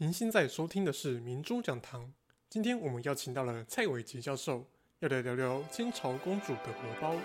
您现在收听的是明珠讲堂。今天我们邀请到了蔡伟杰教授，要来聊聊清朝公主的荷包。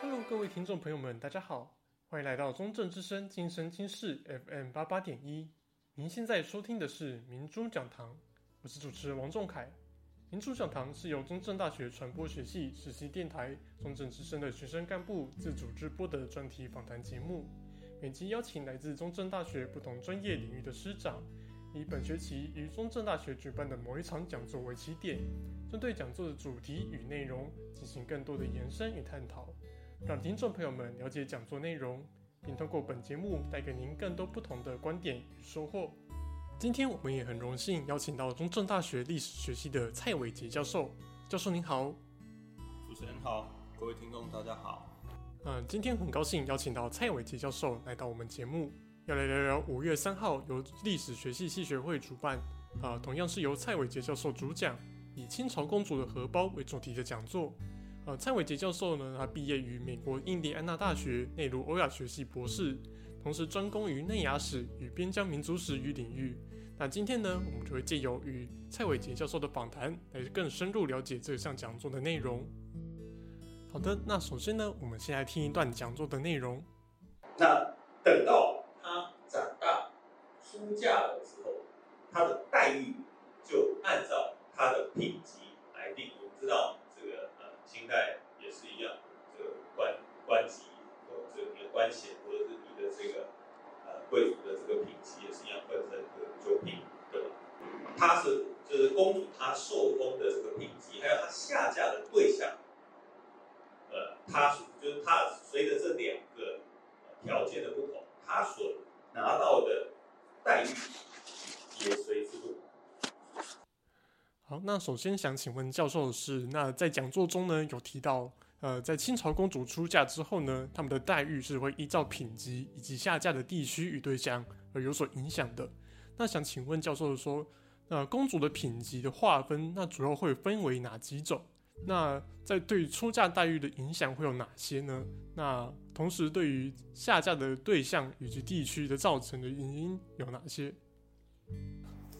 Hello，各位听众朋友们，大家好，欢迎来到中正之声今生今世 FM 八八点一。您现在收听的是明珠讲堂，我是主持人王仲凯。明珠讲堂是由中正大学传播学系实习电台中正之声的学生干部自主制播的专题访谈节目。每集邀请来自中正大学不同专业领域的师长，以本学期于中正大学举办的某一场讲座为起点，针对讲座的主题与内容进行更多的延伸与探讨，让听众朋友们了解讲座内容。并通过本节目带给您更多不同的观点与收获。今天我们也很荣幸邀请到中正大学历史学系的蔡伟杰教授。教授您好。主持人好，各位听众大家好。嗯，今天很高兴邀请到蔡伟杰教授来到我们节目，要来聊聊五月三号由历史学系系学会主办，啊，同样是由蔡伟杰教授主讲，以清朝公主的荷包为主题的讲座。呃，蔡伟杰教授呢，他毕业于美国印第安纳大学内卢欧亚学系博士，同时专攻于内亚史与边疆民族史与领域。那今天呢，我们就会借由与蔡伟杰教授的访谈，来更深入了解这项讲座的内容。好的，那首先呢，我们先来听一段讲座的内容。那等到他长大出嫁的时候，他的待遇就按照他的品级来定。我们知道。也是一样，这个官官级或者你的官衔，或者是你的这个呃贵族的这个品级也是一样分成这个九品，对吧？他是就是公主，她受封的这个品级，还有她下嫁的对象，呃，她就是她随着这两个条件的不同，她所拿到的待遇也随之不同。好，那首先想请问教授的是，那在讲座中呢，有提到，呃，在清朝公主出嫁之后呢，他们的待遇是会依照品级以及下嫁的地区与对象而有所影响的。那想请问教授说，呃，公主的品级的划分，那主要会分为哪几种？那在对出嫁待遇的影响会有哪些呢？那同时对于下嫁的对象以及地区的造成的原因有哪些？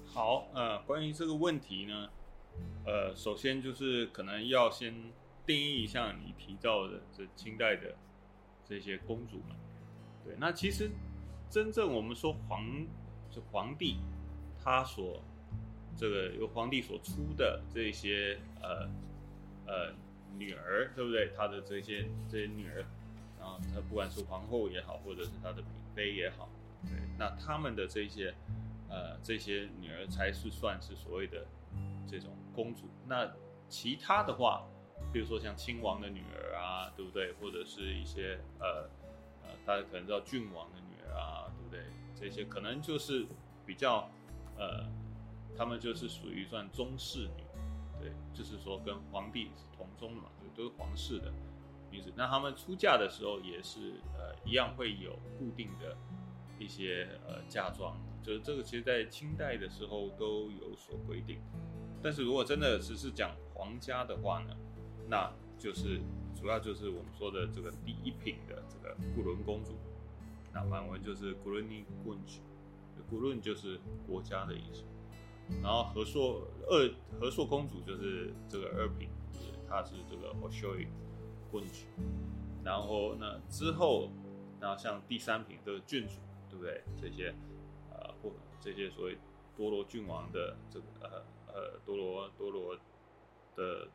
好，呃，关于这个问题呢。呃，首先就是可能要先定义一下你提到的这清代的这些公主们。对，那其实真正我们说皇是皇帝，他所这个由皇帝所出的这些呃呃女儿，对不对？他的这些这些女儿，然后他不管是皇后也好，或者是他的嫔妃也好，对，那他们的这些呃这些女儿才是算是所谓的。这种公主，那其他的话，比如说像亲王的女儿啊，对不对？或者是一些呃呃，大家可能知道郡王的女儿啊，对不对？这些可能就是比较呃，他们就是属于算宗室女，对，就是说跟皇帝是同宗的嘛，就都是皇室的女子。那他们出嫁的时候也是呃一样会有固定的一些呃嫁妆，就是这个其实在清代的时候都有所规定。但是如果真的只是讲皇家的话呢，那就是主要就是我们说的这个第一品的这个固伦公主，那梵文就是固伦尼公主，固伦就是国家的意思。然后和硕二和硕公主就是这个二品，就是她是这个 Hoshoi 公主。然后呢之后，然后像第三品的郡主，对不对？这些呃或这些所谓多罗郡王的这个呃。呃，多罗多罗的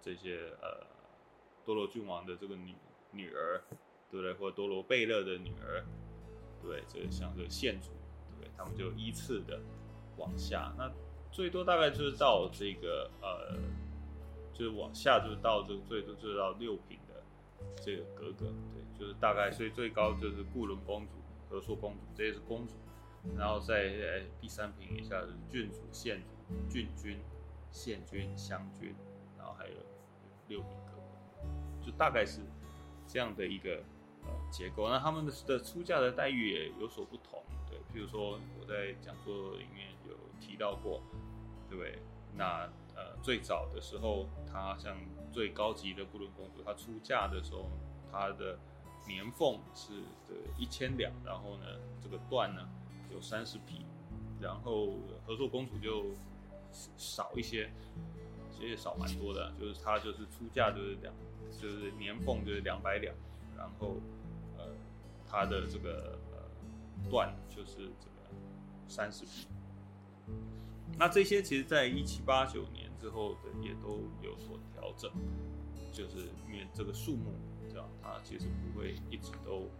这些呃，多罗郡王的这个女女儿，对不对？或者多罗贝勒的女儿，对，这个像这个县主，对？他们就依次的往下，那最多大概就是到这个呃，就是往下就是到这个最多就是到六品的这个格格，对，就是大概所以最高就是固伦公主、和硕公主，这些是公主，然后在呃第三品以下是郡主、县主。郡君、县君、乡君，然后还有六名格，就大概是这样的一个呃结构。那他们的的出嫁的待遇也有所不同，对，譬如说我在讲座里面有提到过，对不对？那呃，最早的时候，她像最高级的布伦公主，她出嫁的时候，她的年俸是的一千两，然后呢，这个缎呢有三十匹，然后和硕公主就少一些，其实也少蛮多的，就是它就是出价就是两，就是年俸就是两百两，然后呃，它的这个呃段就是这个三十匹。那这些其实，在一七八九年之后的也都有所调整，就是因为这个数目。它其实不会一直都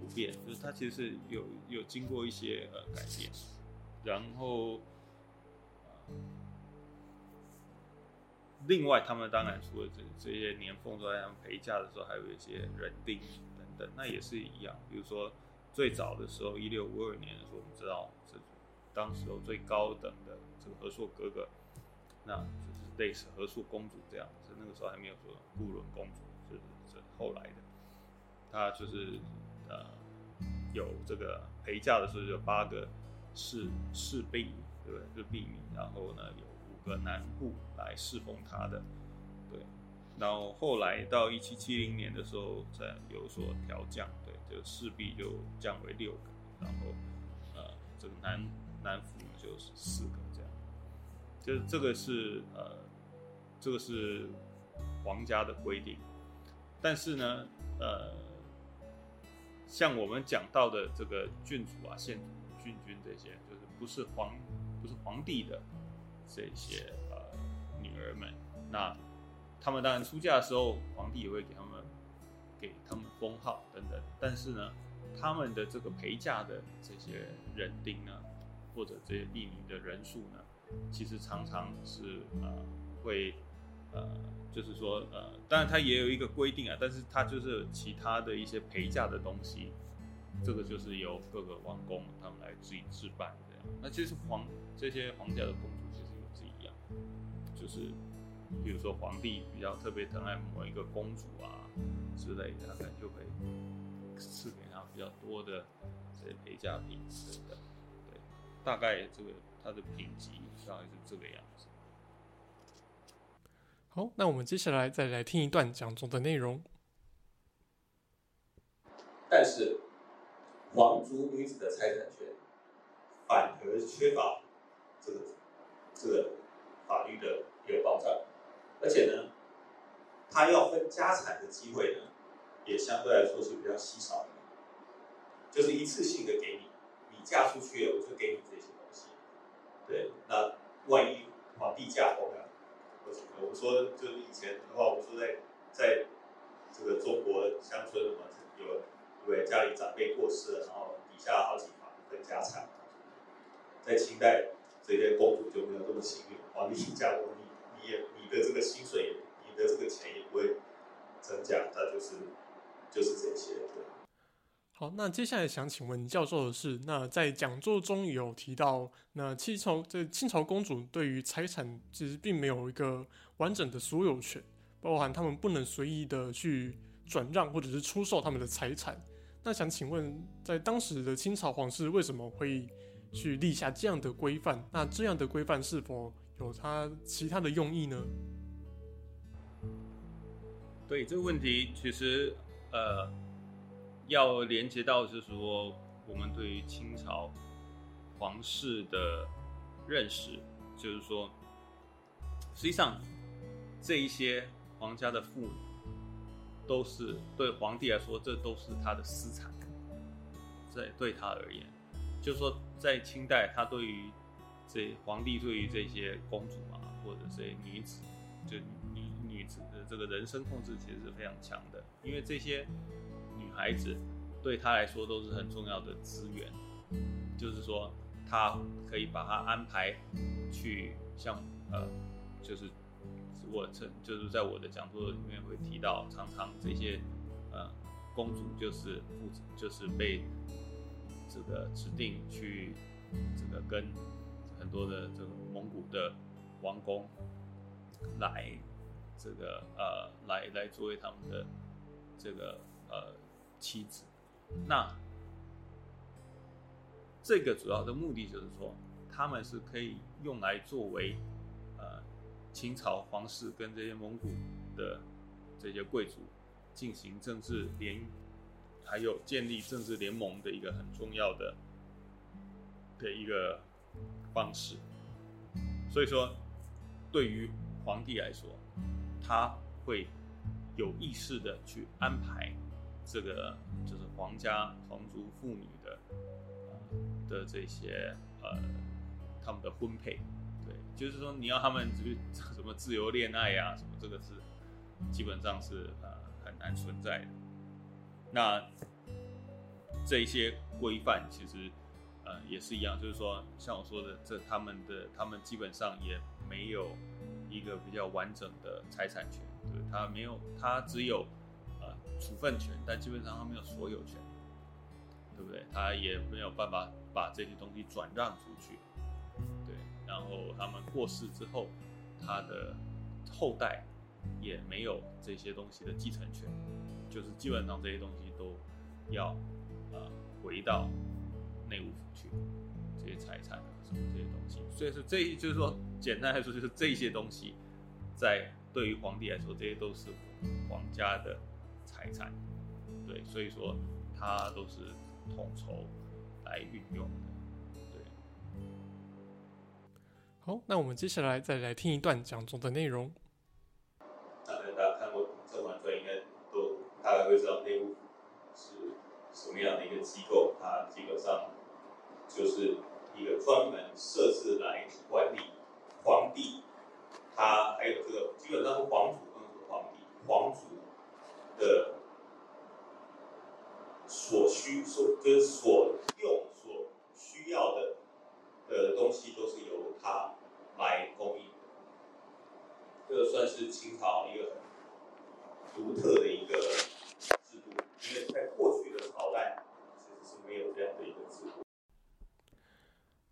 不变，就是它其实是有有经过一些呃改变，然后，另外他们当然除了这这些年俸之外，他们陪嫁的时候还有一些人丁等等，那也是一样。比如说最早的时候，一六五二年的时候，我们知道这当时候最高等的这个和硕哥哥，那就是类似和硕公主这样子，那个时候还没有说固伦公主。后来的，他就是呃有这个陪嫁的时候有八个侍侍婢，对？就婢女，然后呢有五个男户来侍奉他的，对。然后后来到一七七零年的时候再有所调降，对，就侍婢就降为六个，然后呃这个男男仆就是四个这样。就是这个是呃这个是皇家的规定。但是呢，呃，像我们讲到的这个郡主啊、县主、郡君这些，就是不是皇，不是皇帝的这些呃女儿们，那他们当然出嫁的时候，皇帝也会给他们给他们封号等等。但是呢，他们的这个陪嫁的这些人丁呢，或者这些婢女的人数呢，其实常常是呃会呃。就是说，呃，当然它也有一个规定啊，但是它就是其他的一些陪嫁的东西，这个就是由各个王公他们来自己置办那其实皇这些皇家的公主其实也是一样，就是比如说皇帝比较特别疼爱某一个公主啊之类的，他可能就会赐给她比较多的这些陪嫁品等等。对，大概这个它的品级大概是这个样子。好，那我们接下来再来听一段讲座的内容。但是，皇族女子的财产权反而缺乏这个这个法律的一个保障，而且呢，他要分家产的机会呢，也相对来说是比较稀少的，就是一次性的给你，你嫁出去，我就给你这些东西。对，那万一皇帝驾崩了？我们说，就是以前的话，我们说在在这个中国乡村嘛，有对家里长辈过世了，然后底下好几房分家产。在清代，这些公主就没有这么幸运，皇帝驾崩，你你也你的这个薪水，你的这个钱也不会增加，那就是就是这些。对。好，那接下来想请问教授的是，那在讲座中有提到，那清朝这清朝公主对于财产其实并没有一个完整的所有权，包含他们不能随意的去转让或者是出售他们的财产。那想请问，在当时的清朝皇室为什么会去立下这样的规范？那这样的规范是否有它其他的用意呢？对这个问题，其实呃。要连接到就是说，我们对于清朝皇室的认识，就是说，实际上这一些皇家的妇女，都是对皇帝来说，这都是他的私产。在对他而言，就是说，在清代，他对于这皇帝对于这些公主啊，或者这些女子，就女女子的这个人身控制，其实是非常强的，因为这些女。孩子对他来说都是很重要的资源，就是说，他可以把他安排去像呃，就是我曾就是在我的讲座里面会提到，常常这些呃公主就是负责就是被这个指定去这个跟很多的这个蒙古的王公来这个呃来来作为他们的这个呃。妻子，那这个主要的目的就是说，他们是可以用来作为呃清朝皇室跟这些蒙古的这些贵族进行政治联姻，还有建立政治联盟的一个很重要的的一个方式。所以说，对于皇帝来说，他会有意识的去安排这个就是皇家皇族妇女的的这些呃他们的婚配，对，就是说你要他们去什么自由恋爱、啊，什么这个是基本上是呃很难存在的。那这一些规范其实。呃，也是一样，就是说，像我说的，这他们的他们基本上也没有一个比较完整的财产权，对，他没有，他只有呃处分权，但基本上他没有所有权，对不对？他也没有办法把这些东西转让出去，对，然后他们过世之后，他的后代也没有这些东西的继承权，就是基本上这些东西都要呃回到。内务府去这些财产啊什么这些东西，所以说这就是说，简单来说就是这些东西，在对于皇帝来说，这些都是皇家的财产，对，所以说他都是统筹来运用的，对。好，那我们接下来再来听一段讲座的内容。大家看过《甄嬛传》，应该都大概会知道内务府是什么样的一个机构，它基本上。就是一个专门设置来管理皇帝，他还有这个基本上是皇族，不能说皇帝，皇族的所需所就是所用所需要的的东西，都是由他来供应。这个算是清朝一个很独特的一个，在过去的朝代是没有这样的一个制度。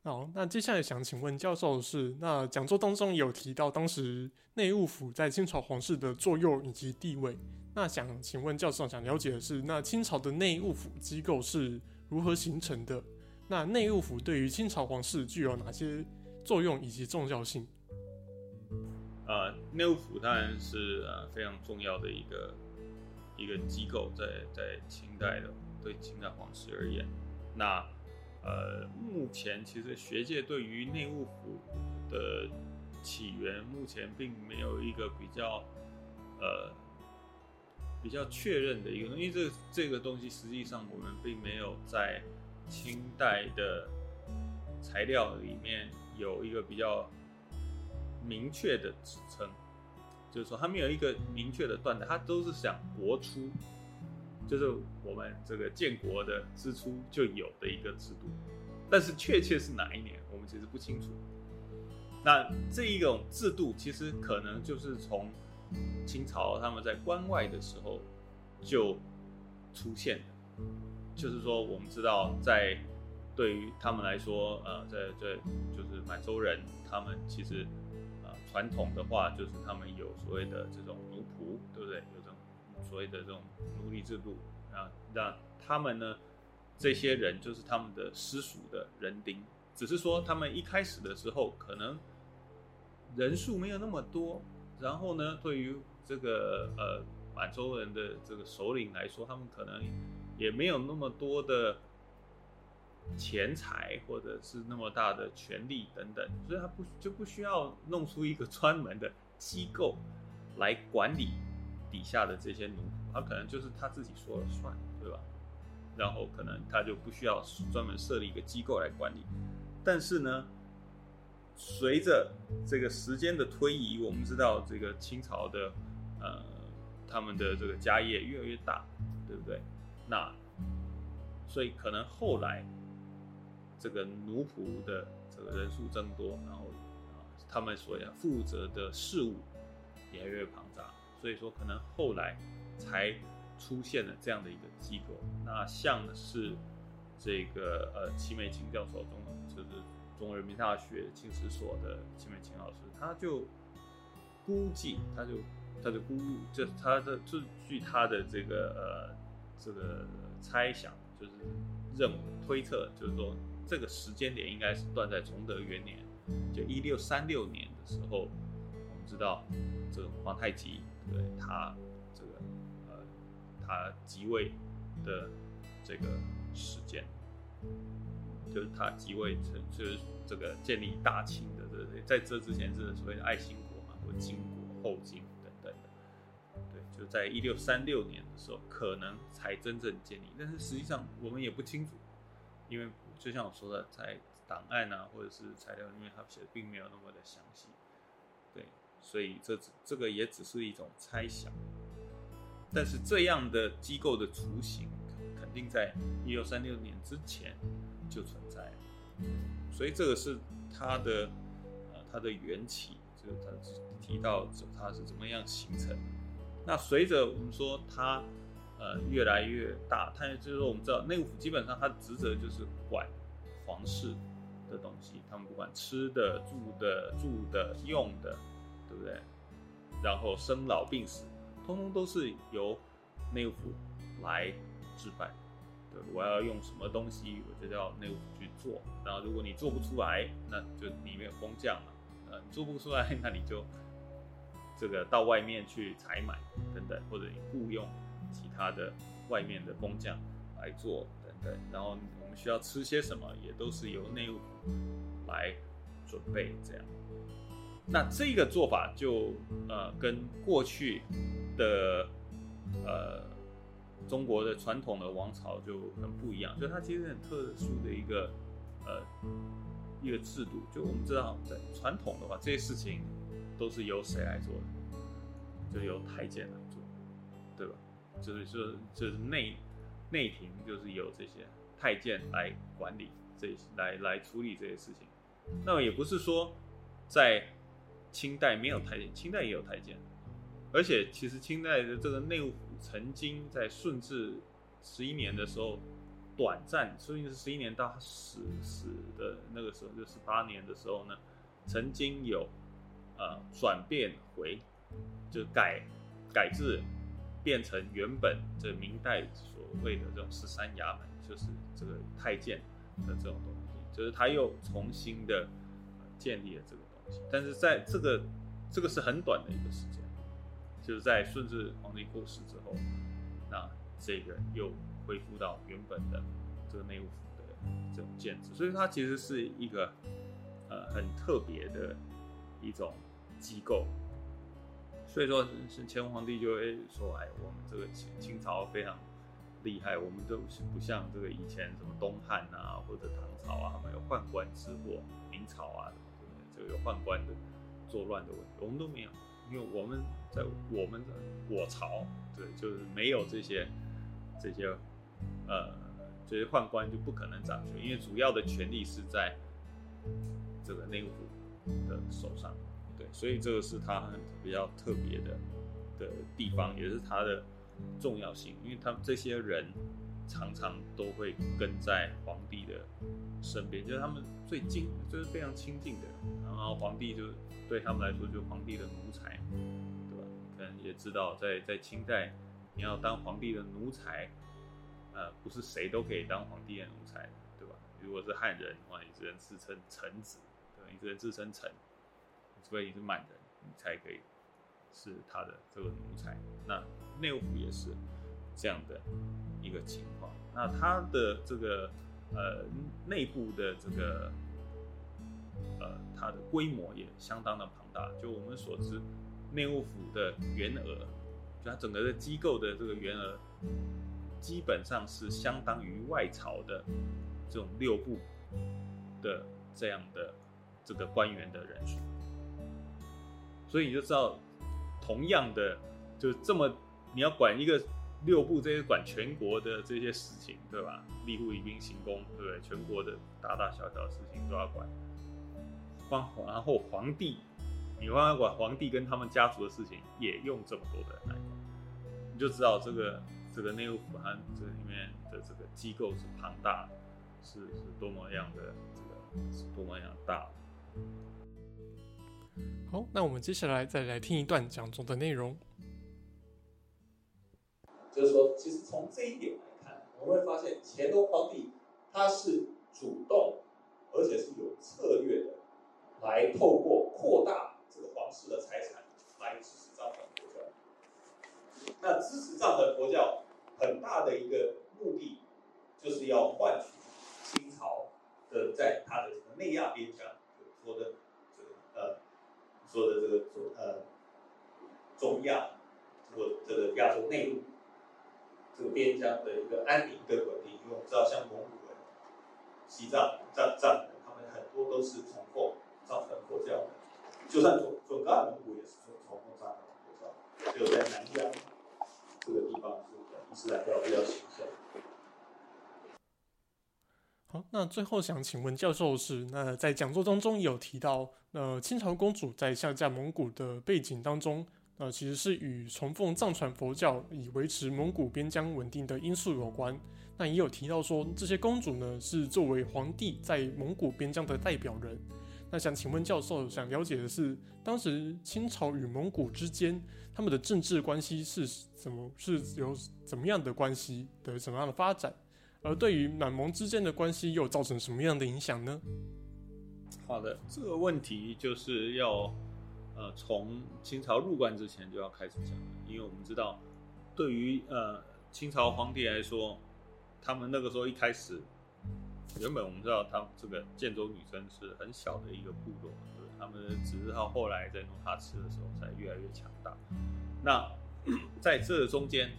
好，那接下来想请问教授的是，那讲座当中有提到当时内务府在清朝皇室的作用以及地位。那想请问教授，想了解的是，那清朝的内务府机构是如何形成的？那内务府对于清朝皇室具有哪些作用以及重要性？呃，内务府当然是呃非常重要的一个一个机构在，在清代的对清代皇室而言，那。呃，目前其实学界对于内务府的起源，目前并没有一个比较呃比较确认的一个，因为这这个东西实际上我们并没有在清代的材料里面有一个比较明确的指称，就是说它没有一个明确的断代，它都是想国初。就是我们这个建国的之初就有的一个制度，但是确切是哪一年，我们其实不清楚。那这一种制度其实可能就是从清朝他们在关外的时候就出现的，就是说我们知道，在对于他们来说，呃，在在就是满洲人，他们其实传统的话就是他们有所谓的这种奴仆，对不对？有这种。所谓的这种奴隶制度啊，那他们呢，这些人就是他们的私属的人丁，只是说他们一开始的时候可能人数没有那么多，然后呢，对于这个呃满洲人的这个首领来说，他们可能也没有那么多的钱财或者是那么大的权力等等，所以他不就不需要弄出一个 专门的机构来管理。底下的这些奴仆，他可能就是他自己说了算，对吧？然后可能他就不需要专门设立一个机构来管理。但是呢，随着这个时间的推移，我们知道这个清朝的呃他们的这个家业越来越大，对不对？那所以可能后来这个奴仆的这个人数增多，然后啊他们所要负责的事务也越来越庞杂。所以说，可能后来才出现了这样的一个机构。那像是这个呃，齐美清教授中，就是中国人民大学青史所的齐美清老师，他就估计，他就他就估，就他的就据他的这个呃这个猜想，就是认为推测，就是说这个时间点应该是断在崇德元年，就一六三六年的时候，我们知道这个皇太极对他这个呃他即位的这个时间，就是他即位成就是这个建立大清的这个，在这之前是所谓的爱新国嘛，或金国后金等等的，对，就在一六三六年的时候可能才真正建立，但是实际上我们也不清楚。因为就像我说的，在档案啊，或者是材料里面，他写的并没有那么的详细，对，所以这这个也只是一种猜想。但是这样的机构的雏形，肯定在一六三六年之前就存在，所以这个是它的呃它的缘起，就是它提到它是怎么样形成。那随着我们说它。呃，越来越大，它就是说，我们知道内务府基本上它职责就是管皇室的东西，他们不管吃的、住的、住的、用的，对不对？然后生老病死，通通都是由内务府来置办。对，我要用什么东西，我就要内务府去做。然后如果你做不出来，那就里面有工匠嘛。呃，做不出来，那你就这个到外面去采买等等，或者你雇佣。其他的外面的工匠来做等等，然后我们需要吃些什么，也都是由内务府来准备这样。那这个做法就呃跟过去的呃中国的传统的王朝就很不一样，就它其实很特殊的一个呃一个制度。就我们知道，在传统的话，这些事情都是由谁来做的？就由太监来做，对吧？就是说，就是内内廷，就是由这些太监来管理这些，来来处理这些事情。那也不是说在清代没有太监，清代也有太监。而且其实清代的这个内务府曾经在顺治十一年的时候，短暂，顺治十一年到死死的那个时候，就十八年的时候呢，曾经有呃转变回，就改改制。变成原本这明代所谓的这种十三衙门，就是这个太监的这种东西，就是他又重新的建立了这个东西。但是在这个这个是很短的一个时间，就是在顺治皇帝过世之后，那这个又恢复到原本的这个内务府的这种建制，所以它其实是一个呃很特别的一种机构。所以说，是乾隆皇帝就会说：“哎，我们这个清清朝非常厉害，我们都不像这个以前什么东汉啊或者唐朝啊，他们有宦官之祸；明朝啊，对不对？这个有宦官的作乱的问题，我们都没有，因为我们在我们的我朝，对，就是没有这些这些呃这些宦官就不可能掌权，因为主要的权力是在这个内务府的手上。”所以这个是它比较特别的的地方，也是它的重要性，因为他们这些人常常都会跟在皇帝的身边，就是他们最近，就是非常亲近的。然后皇帝就对他们来说，就是皇帝的奴才，对吧？可能也知道，在在清代，你要当皇帝的奴才，呃，不是谁都可以当皇帝的奴才，对吧？如果是汉人的话，你只能自称臣子，对吧？你只能自称臣。除非你是满人，你才可以是他的这个奴才。那内务府也是这样的一个情况。那他的这个呃内部的这个呃它的规模也相当的庞大。就我们所知，内务府的员额，就它整个的机构的这个员额，基本上是相当于外朝的这种六部的这样的这个官员的人数。所以你就知道，同样的，就这么，你要管一个六部，这些管全国的这些事情，对吧？吏户、礼兵、刑工，对不对？全国的大大小小的事情都要管。皇，然后皇帝，你帮他管皇帝跟他们家族的事情，也用这么多的人来管，你就知道这个这个内务府它这里面的这个机构是庞大，是是多么样的这个是多么样大。好，那我们接下来再来听一段讲座的内容。就是说，其实从这一点来看，我们会发现乾隆皇帝他是主动，而且是有策略的，来透过扩大这个皇室的财产，来支持藏传佛教。那支持藏传佛教很大的一个目的，就是要换取清朝的在他的这个内亚边疆，就是说的说的这个中呃中亚这个这个亚洲内陆这个边疆的一个安宁跟稳定。因为我们知道，像蒙古人、西藏、藏藏人，他们很多都是崇奉藏传佛教的，就算准准噶尔蒙古也是崇崇奉藏传佛教，只有在南疆这个地方是伊斯兰教比较兴盛。好，那最后想请问教授是，那在讲座当中有提到，呃，清朝公主在下嫁蒙古的背景当中，呃，其实是与崇奉藏传佛教以维持蒙古边疆稳定的因素有关。那也有提到说，这些公主呢是作为皇帝在蒙古边疆的代表人。那想请问教授，想了解的是，当时清朝与蒙古之间，他们的政治关系是怎么，是有怎么样的关系的，怎么样的发展？而对于满蒙之间的关系又造成什么样的影响呢？好的，这个问题就是要呃从清朝入关之前就要开始讲，因为我们知道，对于呃清朝皇帝来说。他们那个时候一开始，原本我们知道，他这个建州女真是很小的一个部落，对，他们只是到后来在努哈赤的时候才越来越强大。那在这中间，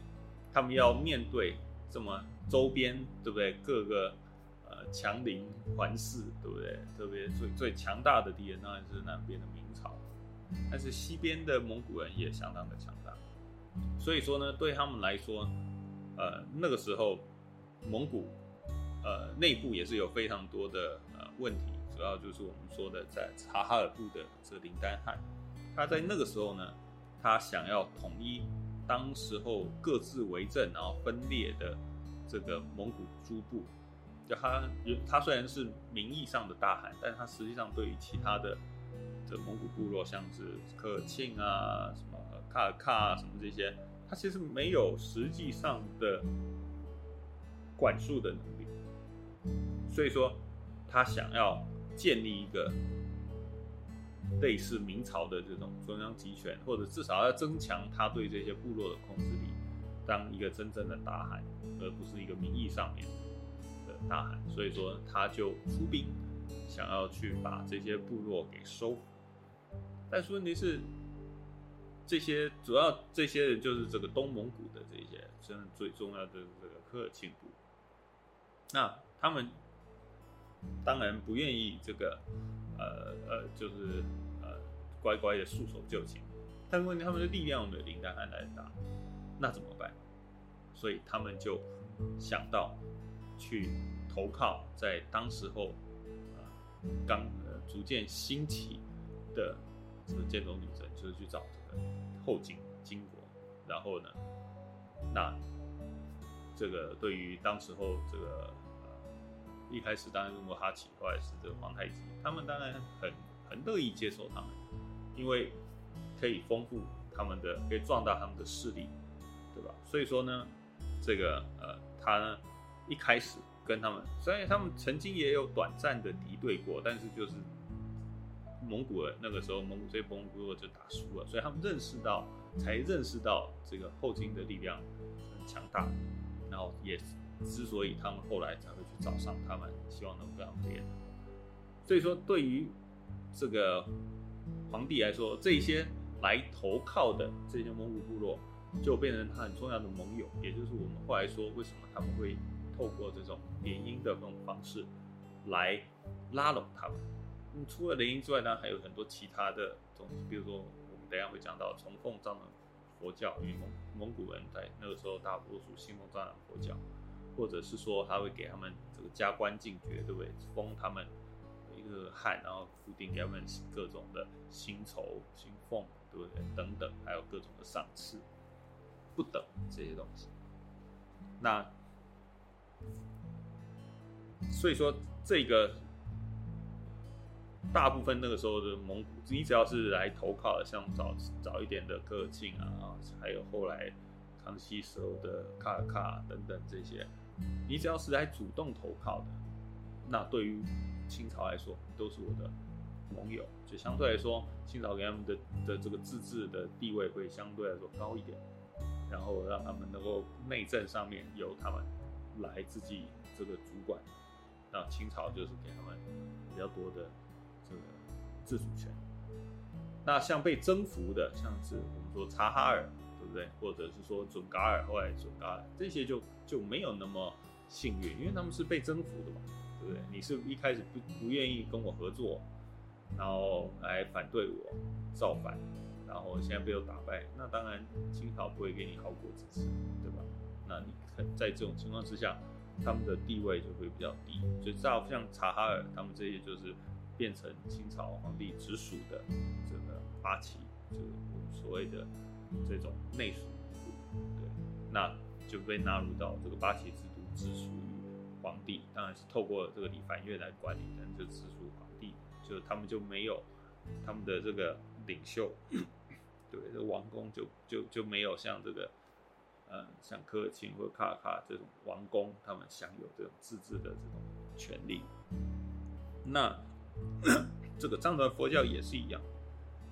他们要面对这么周边，对不对？各个强邻环视，对不对？特别最最强大的敌人当然是南边的明朝，但是西边的蒙古人也相当的强大。所以说呢，对他们来说，呃，那个时候。蒙古，呃，内部也是有非常多的呃问题，主要就是我们说的在察哈尔部的这个林丹汗，他在那个时候呢，他想要统一当时候各自为政然后分裂的这个蒙古诸部，就他他虽然是名义上的大汗，但他实际上对于其他的这蒙古部落，像是科尔沁啊、什么卡尔喀啊、什么这些，他其实没有实际上的。管束的能力，所以说他想要建立一个类似明朝的这种中央集权，或者至少要增强他对这些部落的控制力，当一个真正的大汗，而不是一个名义上面大汗。所以说他就出兵，想要去把这些部落给收服。但是问题是，这些主要这些人就是这个东蒙古的这些，真正最重要的这个科尔沁部。那他们当然不愿意这个，呃呃，就是呃乖乖的束手就擒。但问题他们的力量呢林丹汗来打，那怎么办？所以他们就想到去投靠在当时候啊刚呃逐渐兴起的这个建州女真，就是去找这个后金金国。然后呢，那。这个对于当时候这个一开始当然如果他起后来是这个皇太极，他们当然很很乐意接受他们，因为可以丰富他们的，可以壮大他们的势力，对吧？所以说呢，这个呃他呢一开始跟他们，虽然他们曾经也有短暂的敌对过，但是就是蒙古人那个时候蒙古这些蒙古部落就打输了，所以他们认识到才认识到这个后金的力量很强大。然后也之所以他们后来才会去找上他们，希望能够这样练。所以说，对于这个皇帝来说，这些来投靠的这些蒙古部落，就变成他很重要的盟友。也就是我们后来说，为什么他们会透过这种联姻的这种方式来拉拢他们。嗯，除了联姻之外呢，还有很多其他的东西，比如说我们等下会讲到崇奉藏传佛教，因为蒙蒙古人在那个时候大多数信奉藏传佛教，或者是说他会给他们这个加官进爵，对不对？封他们一个汉，然后固定给他们各种的薪酬、薪俸，对不对？等等，还有各种的赏赐，不等这些东西。那所以说这个。大部分那个时候的蒙古，你只要是来投靠的，像早早一点的科尔沁啊，还有后来康熙时候的卡尔喀等等这些，你只要是来主动投靠的，那对于清朝来说都是我的盟友，就相对来说，清朝给他们的的这个自治的地位会相对来说高一点，然后让他们能够内政上面由他们来自己这个主管，那清朝就是给他们比较多的这个自主权。那像被征服的，像是我们说察哈尔，对不对？或者是说准噶尔，后来准噶尔这些就就没有那么幸运，因为他们是被征服的嘛。对不对？你是一开始不不愿意跟我合作，然后来反对我，造反，然后现在被我打败，那当然清朝不会给你好果子吃，对吧？那你在这种情况之下，他们的地位就会比较低，就像像察哈尔，他们这些就是变成清朝皇帝直属的这个八旗，就所谓的这种内属，对，那就被纳入到这个八旗制度直属于。皇帝。当然是透过这个理藩院来管理，但就直属皇帝，就他们就没有他们的这个领袖，对，这王公就就就没有像这个，呃，像科尔沁或者卡这种王公，他们享有这种自治的这种权利。那 这个藏传佛教也是一样，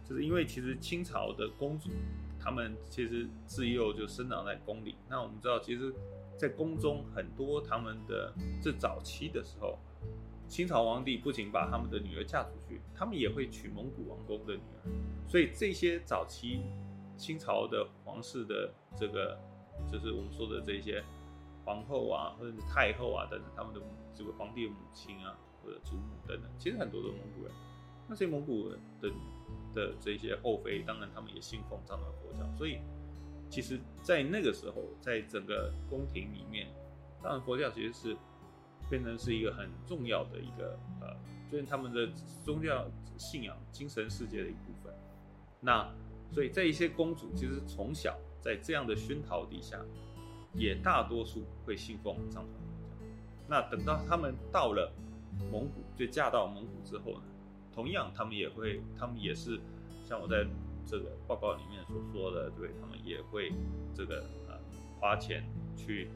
就是因为其实清朝的公主，他们其实自幼就生长在宫里。那我们知道，其实。在宫中，很多他们的这早期的时候，清朝皇帝不仅把他们的女儿嫁出去，他们也会娶蒙古王公的女儿。所以这些早期清朝的皇室的这个，就是我们说的这些皇后啊，或者是太后啊等等，他们的这个皇帝的母亲啊，或者祖母等等，其实很多都是蒙古人。那些蒙古人的的这些后妃，当然他们也信奉藏传佛教，所以。其实，在那个时候，在整个宫廷里面，当然佛教其实是变成是一个很重要的一个呃，就是他们的宗教信仰、精神世界的一部分。那所以，在一些公主其实从小在这样的熏陶底下，也大多数会信奉藏传佛教。那等到他们到了蒙古，就嫁到蒙古之后呢，同样他们也会，他们也是像我在。这个报告里面所说的，对，他们也会这个呃花钱去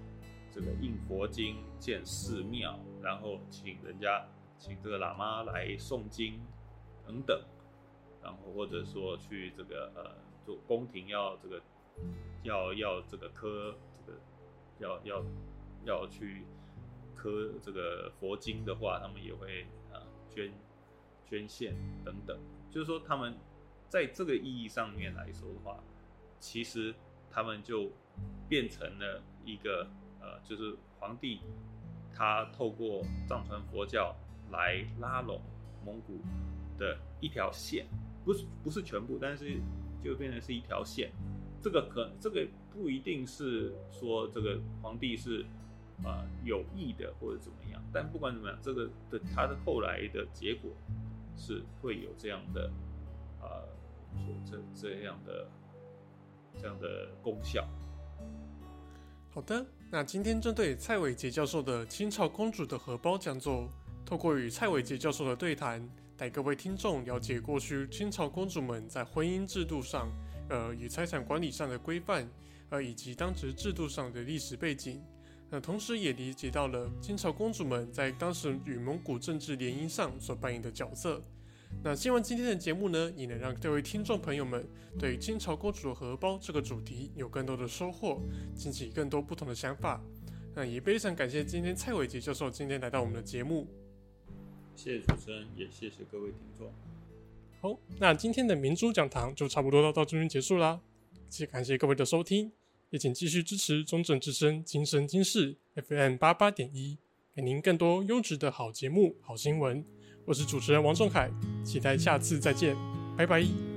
这个印佛经、建寺庙，然后请人家请这个喇嘛来诵经等等，然后或者说去这个呃做宫廷要这个要要这个刻这个要要要去刻这个佛经的话，他们也会呃捐捐献等等，就是说他们。在这个意义上面来说的话，其实他们就变成了一个呃，就是皇帝他透过藏传佛教来拉拢蒙古的一条线，不是不是全部，但是就变成是一条线。这个可这个不一定是说这个皇帝是呃有意的或者怎么样，但不管怎么样，这个的他的后来的结果是会有这样的呃。这这样的这样的功效。好的，那今天针对蔡伟杰教授的清朝公主的荷包讲座，透过与蔡伟杰教授的对谈，带各位听众了解过去清朝公主们在婚姻制度上，呃，与财产管理上的规范，呃，以及当时制度上的历史背景。那同时也理解到了清朝公主们在当时与蒙古政治联姻上所扮演的角色。那希望今天的节目呢，也能让各位听众朋友们对清朝公主的荷包这个主题有更多的收获，激起更多不同的想法。那也非常感谢今天蔡伟杰教授今天来到我们的节目。谢谢主持人，也谢谢各位听众。好，那今天的明珠讲堂就差不多到到这边结束啦。谢感谢各位的收听，也请继续支持中正之声今生今世 FM 八八点一，给您更多优质的好节目、好新闻。我是主持人王仲凯，期待下次再见，拜拜。